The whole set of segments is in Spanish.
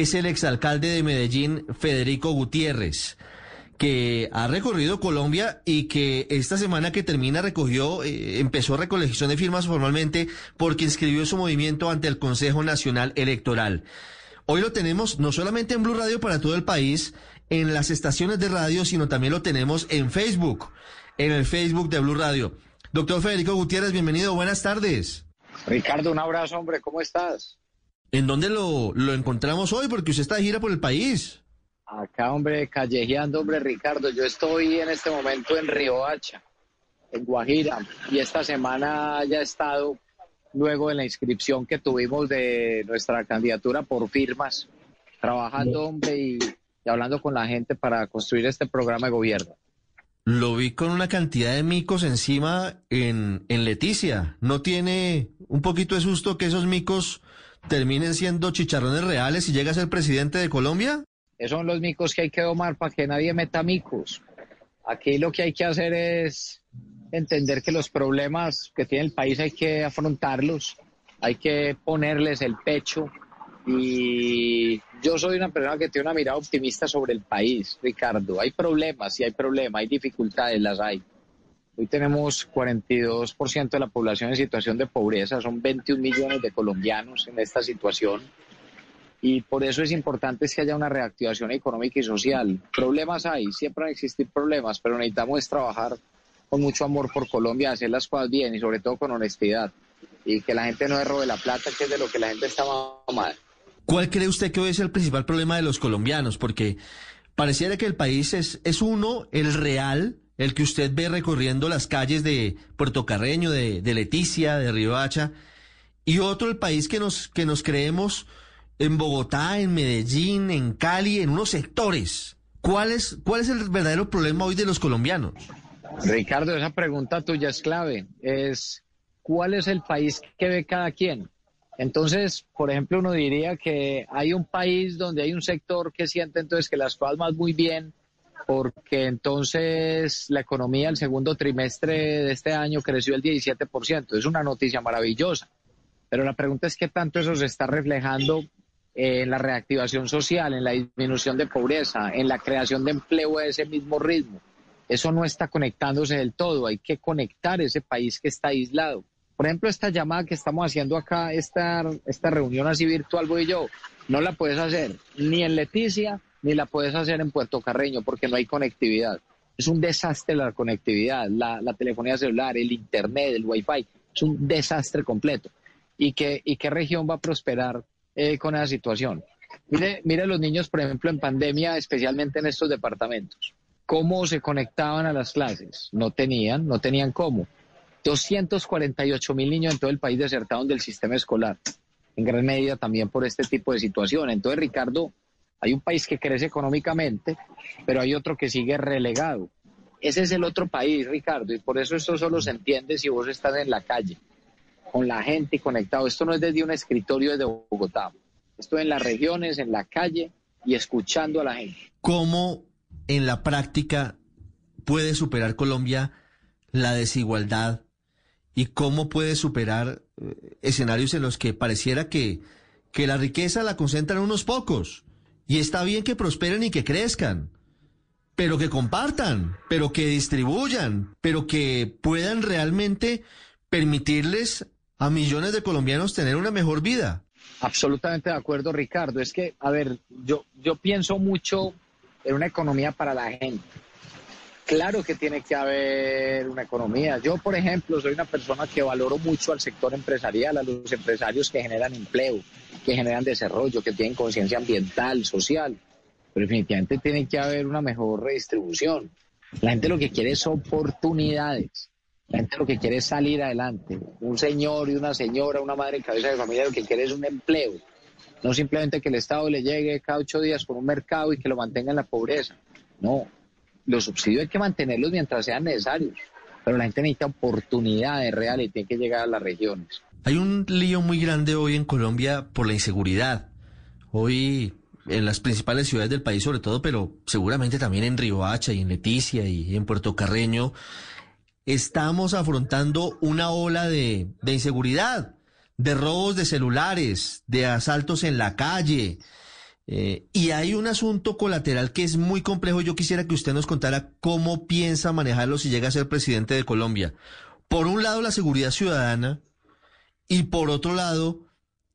es el exalcalde de Medellín, Federico Gutiérrez, que ha recorrido Colombia y que esta semana que termina recogió, eh, empezó recolección de firmas formalmente porque inscribió su movimiento ante el Consejo Nacional Electoral. Hoy lo tenemos no solamente en Blue Radio para todo el país, en las estaciones de radio, sino también lo tenemos en Facebook, en el Facebook de Blue Radio. Doctor Federico Gutiérrez, bienvenido, buenas tardes. Ricardo, un abrazo, hombre, ¿cómo estás? ¿En dónde lo, lo encontramos hoy? Porque usted está de gira por el país. Acá, hombre, callejeando, hombre, Ricardo. Yo estoy en este momento en Hacha, en Guajira, y esta semana ya he estado, luego de la inscripción que tuvimos de nuestra candidatura por firmas, trabajando, hombre, y, y hablando con la gente para construir este programa de gobierno. Lo vi con una cantidad de micos encima en, en Leticia. ¿No tiene un poquito de susto que esos micos terminen siendo chicharrones reales y llega a ser presidente de Colombia? Esos son los micos que hay que domar para que nadie meta micos. Aquí lo que hay que hacer es entender que los problemas que tiene el país hay que afrontarlos, hay que ponerles el pecho y yo soy una persona que tiene una mirada optimista sobre el país, Ricardo. Hay problemas, sí hay problemas, hay dificultades, las hay. Hoy tenemos 42% de la población en situación de pobreza, son 21 millones de colombianos en esta situación. Y por eso es importante que haya una reactivación económica y social. Problemas hay, siempre van a existir problemas, pero necesitamos trabajar con mucho amor por Colombia, hacer las cosas bien y sobre todo con honestidad. Y que la gente no robe la plata, que es de lo que la gente está mal. ¿Cuál cree usted que hoy es el principal problema de los colombianos? Porque pareciera que el país es, es uno, el real, el que usted ve recorriendo las calles de Puerto Carreño, de, Leticia, de Riohacha, y otro el país que nos, que nos creemos en Bogotá, en Medellín, en Cali, en unos sectores. ¿Cuál es, ¿Cuál es el verdadero problema hoy de los colombianos? Ricardo, esa pregunta tuya es clave. Es ¿cuál es el país que ve cada quien? Entonces, por ejemplo, uno diría que hay un país donde hay un sector que siente entonces que las cosas van muy bien, porque entonces la economía el segundo trimestre de este año creció el 17%. Es una noticia maravillosa. Pero la pregunta es qué tanto eso se está reflejando en la reactivación social, en la disminución de pobreza, en la creación de empleo a ese mismo ritmo. Eso no está conectándose del todo. Hay que conectar ese país que está aislado. Por ejemplo, esta llamada que estamos haciendo acá, esta, esta reunión así virtual, voy yo, no la puedes hacer ni en Leticia, ni la puedes hacer en Puerto Carreño, porque no hay conectividad. Es un desastre la conectividad, la, telefonía celular, el internet, el wifi, es un desastre completo. ¿Y qué, y qué región va a prosperar eh, con esa situación? Mire, mire los niños, por ejemplo, en pandemia, especialmente en estos departamentos. ¿Cómo se conectaban a las clases? No tenían, no tenían cómo. 248 mil niños en todo el país desertaron del sistema escolar, en gran medida también por este tipo de situación. Entonces, Ricardo, hay un país que crece económicamente, pero hay otro que sigue relegado. Ese es el otro país, Ricardo, y por eso esto solo se entiende si vos estás en la calle, con la gente y conectado. Esto no es desde un escritorio de Bogotá, esto en las regiones, en la calle y escuchando a la gente. ¿Cómo en la práctica puede superar Colombia la desigualdad y cómo puede superar eh, escenarios en los que pareciera que, que la riqueza la concentran unos pocos. Y está bien que prosperen y que crezcan, pero que compartan, pero que distribuyan, pero que puedan realmente permitirles a millones de colombianos tener una mejor vida. Absolutamente de acuerdo, Ricardo. Es que, a ver, yo, yo pienso mucho en una economía para la gente. Claro que tiene que haber una economía. Yo, por ejemplo, soy una persona que valoro mucho al sector empresarial, a los empresarios que generan empleo, que generan desarrollo, que tienen conciencia ambiental, social. Pero definitivamente tiene que haber una mejor redistribución. La gente lo que quiere es oportunidades. La gente lo que quiere es salir adelante. Un señor y una señora, una madre cabeza de familia, lo que quiere es un empleo. No simplemente que el Estado le llegue cada ocho días por un mercado y que lo mantenga en la pobreza. No, los subsidios hay que mantenerlos mientras sean necesarios, pero la gente necesita oportunidades reales y tiene que llegar a las regiones. Hay un lío muy grande hoy en Colombia por la inseguridad. Hoy en las principales ciudades del país sobre todo, pero seguramente también en Riohacha y en Leticia y en Puerto Carreño, estamos afrontando una ola de, de inseguridad, de robos de celulares, de asaltos en la calle, Eh, y hay un asunto colateral que es muy complejo. Yo quisiera que usted nos contara cómo piensa manejarlo si llega a ser presidente de Colombia. Por un lado, la seguridad ciudadana y por otro lado,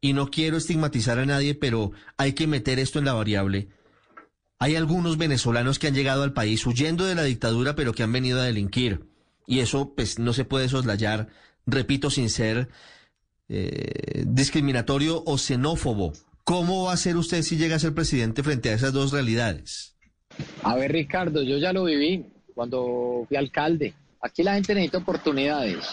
y no quiero estigmatizar a nadie, pero hay que meter esto en la variable. Hay algunos venezolanos que han llegado al país huyendo de la dictadura, pero que han venido a delinquir. Y eso, pues, no se puede soslayar, repito, sin ser eh, discriminatorio o xenófobo. ¿Cómo va a ser usted si llega a ser presidente frente a esas dos realidades? A ver, Ricardo, yo ya lo viví cuando fui alcalde. Aquí la gente necesita oportunidades,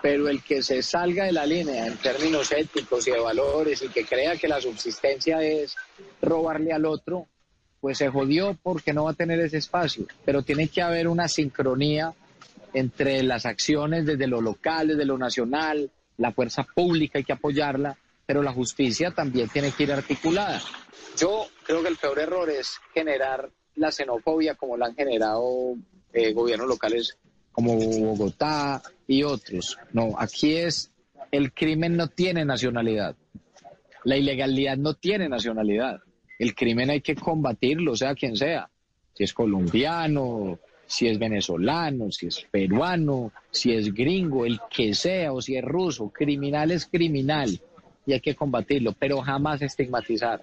pero el que se salga de la línea en términos éticos y de valores y que crea que la subsistencia es robarle al otro, pues se jodió porque no va a tener ese espacio. Pero tiene que haber una sincronía entre las acciones desde lo local, desde lo nacional, la fuerza pública hay que apoyarla, pero la justicia también tiene que ir articulada. Yo creo que el peor error es generar la xenofobia como la han generado eh, gobiernos locales como Bogotá y otros. No, aquí es el crimen no tiene nacionalidad. La ilegalidad no tiene nacionalidad. El crimen hay que combatirlo, sea quien sea. Si es colombiano, si es venezolano, si es peruano, si es gringo, el que sea, o si es ruso. Criminal es criminal y hay que combatirlo, pero jamás estigmatizar.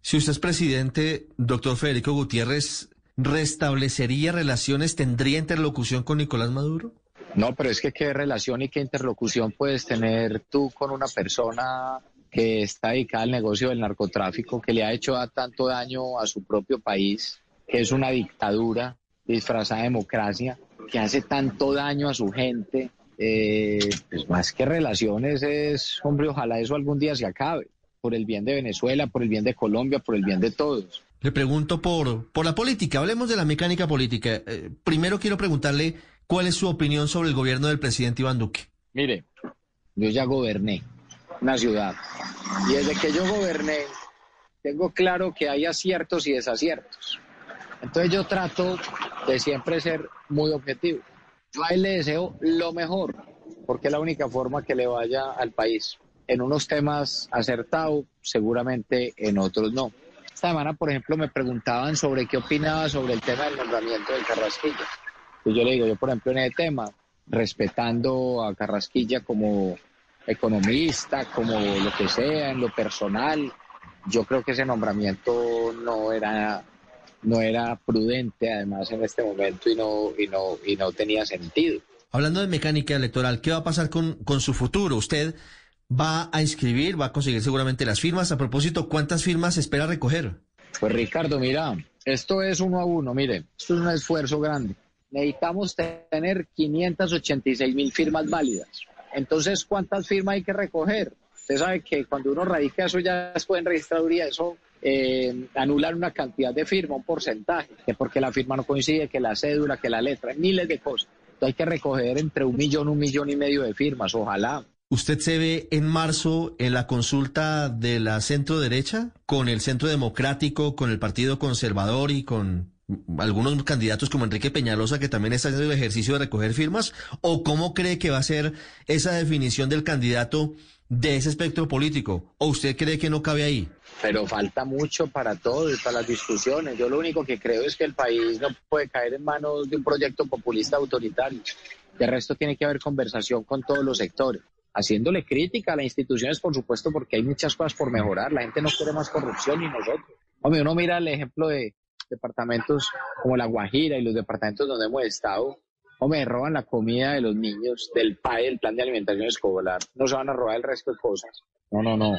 Si usted es presidente, doctor Federico Gutiérrez, ¿restablecería relaciones, tendría interlocución con Nicolás Maduro? No, pero es que qué relación y qué interlocución puedes tener tú con una persona que está dedicada al negocio del narcotráfico, que le ha hecho tanto daño a su propio país, que es una dictadura disfrazada de democracia, que hace tanto daño a su gente. Eh, pues más que relaciones es, hombre, ojalá eso algún día se acabe, por el bien de Venezuela, por el bien de Colombia, por el bien de todos. Le pregunto por, por la política, hablemos de la mecánica política. Eh, primero quiero preguntarle cuál es su opinión sobre el gobierno del presidente Iván Duque. Mire, yo ya goberné una ciudad y desde que yo goberné tengo claro que hay aciertos y desaciertos. Entonces yo trato de siempre ser muy objetivo. Yo a él le deseo lo mejor, porque es la única forma que le vaya al país. En unos temas acertado, seguramente en otros no. Esta semana, por ejemplo, me preguntaban sobre qué opinaba sobre el tema del nombramiento de Carrasquilla. Y yo le digo, yo por ejemplo en ese tema, respetando a Carrasquilla como economista, como lo que sea, en lo personal, yo creo que ese nombramiento no era, no era prudente además en este momento y no, y no, y no tenía sentido. Hablando de mecánica electoral, ¿qué va a pasar con, con su futuro? Usted va a inscribir, va a conseguir seguramente las firmas. A propósito, ¿cuántas firmas espera recoger? Pues Ricardo, mira, esto es uno a uno, mire, esto es un esfuerzo grande. Necesitamos tener 586 mil firmas válidas. Entonces, ¿cuántas firmas hay que recoger? Usted sabe que cuando uno radica eso ya después en registraduría, eso eh, anular una cantidad de firma, un porcentaje, que porque la firma no coincide, que la cédula, que la letra, miles de cosas. Entonces hay que recoger entre un millón, un millón y medio de firmas, ojalá. ¿Usted se ve en marzo en la consulta de la centro derecha con el centro democrático, con el partido conservador y con algunos candidatos como Enrique Peñalosa que también está haciendo el ejercicio de recoger firmas? ¿O cómo cree que va a ser esa definición del candidato de ese espectro político? ¿O usted cree que no cabe ahí? Pero falta mucho para todo para las discusiones. Yo lo único que creo es que el país no puede caer en manos de un proyecto populista autoritario. De resto tiene que haber conversación con todos los sectores haciéndole crítica a las instituciones, por supuesto, porque hay muchas cosas por mejorar. La gente no quiere más corrupción ni nosotros. Hombre, uno mira el ejemplo de departamentos como La Guajira y los departamentos donde hemos estado. Hombre, roban la comida de los niños, del PAE, del plan de alimentación escolar. No se van a robar el resto de cosas. No, no, no.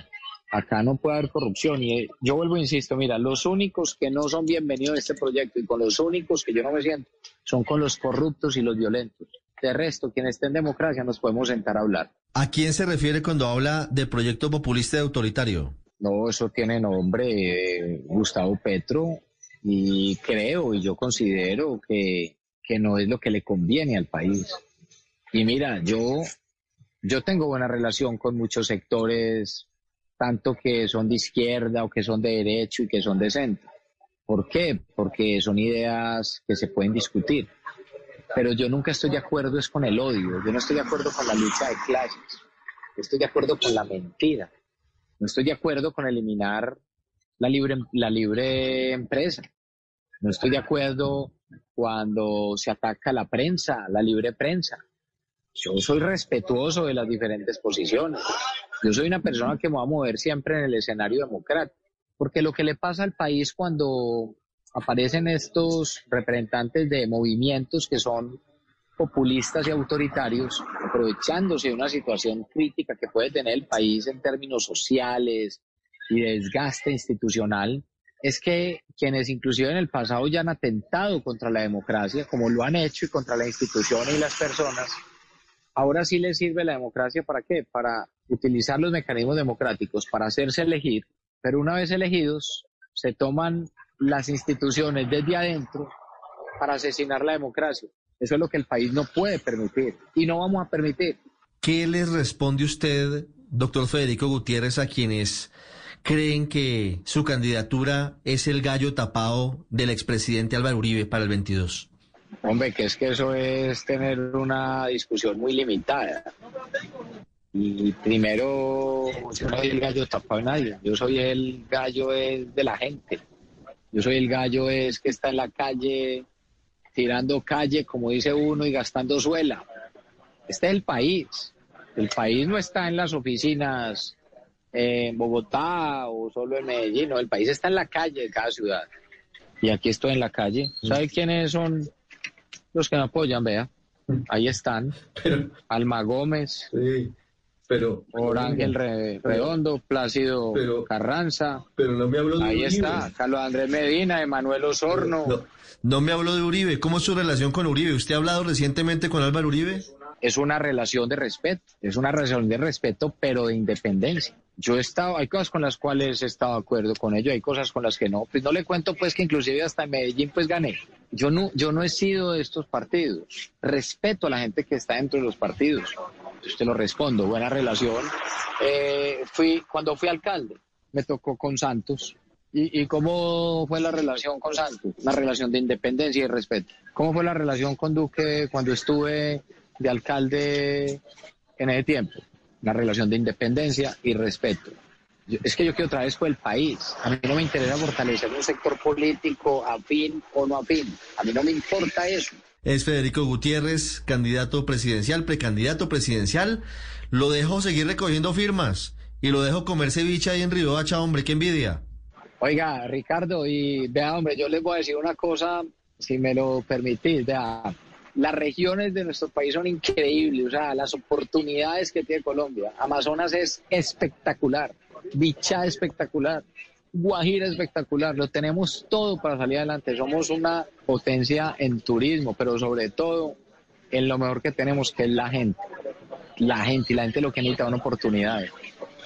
Acá no puede haber corrupción. Y eh, yo vuelvo, insisto, mira, los únicos que no son bienvenidos a este proyecto y con los únicos que yo no me siento son con los corruptos y los violentos. De resto, quien esté en democracia nos podemos sentar a hablar. ¿A quién se refiere cuando habla de proyecto populista y autoritario? No, eso tiene nombre eh, Gustavo Petro y creo y yo considero que, que no es lo que le conviene al país. Y mira, yo, yo tengo buena relación con muchos sectores, tanto que son de izquierda o que son de derecho y que son de centro. ¿Por qué? Porque son ideas que se pueden discutir pero yo nunca estoy de acuerdo es con el odio, yo no estoy de acuerdo con la lucha de clases, estoy de acuerdo con la mentira, no estoy de acuerdo con eliminar la libre, la libre empresa. No estoy de acuerdo cuando se ataca la prensa, la libre prensa. Yo soy respetuoso de las diferentes posiciones. Yo soy una persona que me va a mover siempre en el escenario democrático. Porque lo que le pasa al país cuando aparecen estos representantes de movimientos que son populistas y autoritarios, aprovechándose de una situación crítica que puede tener el país en términos sociales y de desgaste institucional, es que quienes inclusive en el pasado ya han atentado contra la democracia, como lo han hecho, y contra la institución y las personas, ahora sí les sirve la democracia para qué? Para utilizar los mecanismos democráticos, para hacerse elegir, pero una vez elegidos, se toman las instituciones desde adentro para asesinar la democracia. Eso es lo que el país no puede permitir y no vamos a permitir. ¿Qué les responde usted, doctor Federico Gutiérrez, a quienes creen que su candidatura es el gallo tapado del expresidente Álvaro Uribe para el 22? Hombre, que es que eso es tener una discusión muy limitada. Y primero, yo no soy el gallo tapado de nadie, yo soy el gallo de la gente. Yo soy el gallo es que está en la calle tirando calle, como dice uno, y gastando suela. Este es el país. El país no está en las oficinas en Bogotá o solo en Medellín, no, el país está en la calle de cada ciudad. Y aquí estoy en la calle. ¿Sabe quiénes son los que me apoyan? Vea, ahí están. Alma Gómez. Sí. Pero, por Ángel Redondo, Plácido Carranza. Pero no me habló de Ahí está, Carlos Andrés Medina, Emanuel Osorno. No, me habló de Uribe. ¿Cómo es su relación con Uribe? ¿Usted ha hablado recientemente con Álvaro Uribe? Es una relación de respeto, es una relación de respeto, pero de independencia. Yo he estado, hay cosas con las cuales he estado de acuerdo con ello, hay cosas con las que no. Pues no le cuento pues que inclusive hasta en Medellín pues gané. Yo no, yo no he sido de estos partidos. Respeto a la gente que está dentro de los partidos. Usted lo respondo, buena relación. Eh, fui, cuando fui alcalde, me tocó con Santos. ¿Y, ¿Y cómo fue la relación con Santos? Una relación de independencia y respeto. ¿Cómo fue la relación con Duque cuando estuve de alcalde en ese tiempo? Una relación de independencia y respeto. es que yo quiero traer el país. A mí no me interesa fortalecer un sector político afín o no afín. A mí no me importa eso. Es Federico Gutiérrez, candidato presidencial, precandidato presidencial. Lo dejo seguir recogiendo firmas y lo dejo comer ceviche ahí en Riohacha, hombre, qué envidia. Oiga, Ricardo, y vea, hombre, yo les voy a decir una cosa, si me lo permitís, vea, las regiones de nuestro país son increíbles, o sea, las oportunidades que tiene Colombia. Amazonas es espectacular, Bichá espectacular, Guajira espectacular, lo tenemos todo para salir adelante. Somos una potencia en turismo, pero sobre todo en lo mejor que tenemos, que es la gente. La gente, y la gente lo que necesita son oportunidades.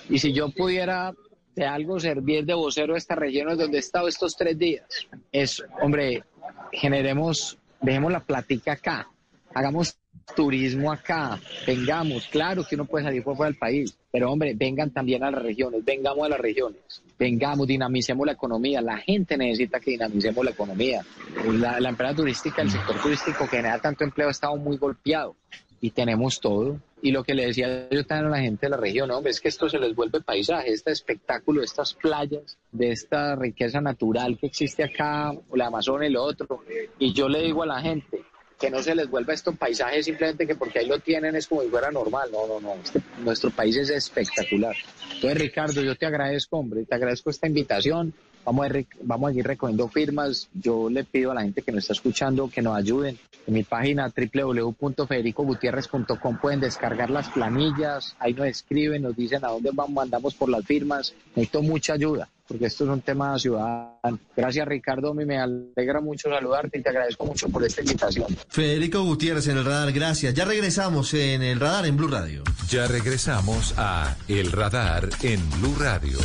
Y si yo pudiera de algo servir de vocero de estas regiones donde he estado estos tres días, es, hombre, generemos dejemos la plática acá, hagamos turismo acá, vengamos, claro que uno puede salir fuera del país, pero hombre, vengan también a las regiones, vengamos a las regiones, vengamos, dinamicemos la economía, la gente necesita que dinamicemos la economía. La empresa turística, el sector turístico que genera tanto empleo ha estado muy golpeado y tenemos todo. Y lo que le decía yo también a la gente de la región, hombre, es que esto se les vuelve paisaje, este espectáculo, estas playas, de esta riqueza natural que existe acá, la Amazonia y lo otro. Y yo le digo a la gente, que no se les vuelva esto paisaje simplemente que porque ahí lo tienen es como si fuera normal. No, no, no. Este, nuestro país es espectacular. Entonces, Ricardo, yo te agradezco, hombre, te agradezco esta invitación. Vamos a, vamos a ir recogiendo firmas. Yo le pido a la gente que nos está escuchando que nos ayuden. En mi página www.federicogutierrez.com pueden descargar las planillas. Ahí nos escriben, nos dicen a dónde vamos, mandamos por las firmas. Necesito mucha ayuda porque esto es un tema ciudadano. Gracias, Ricardo. Me alegra mucho saludarte y te agradezco mucho por esta invitación. Federico Gutiérrez en el radar, gracias. Ya regresamos en el radar en Blue Radio. Ya regresamos a El Radar en Blue Radio.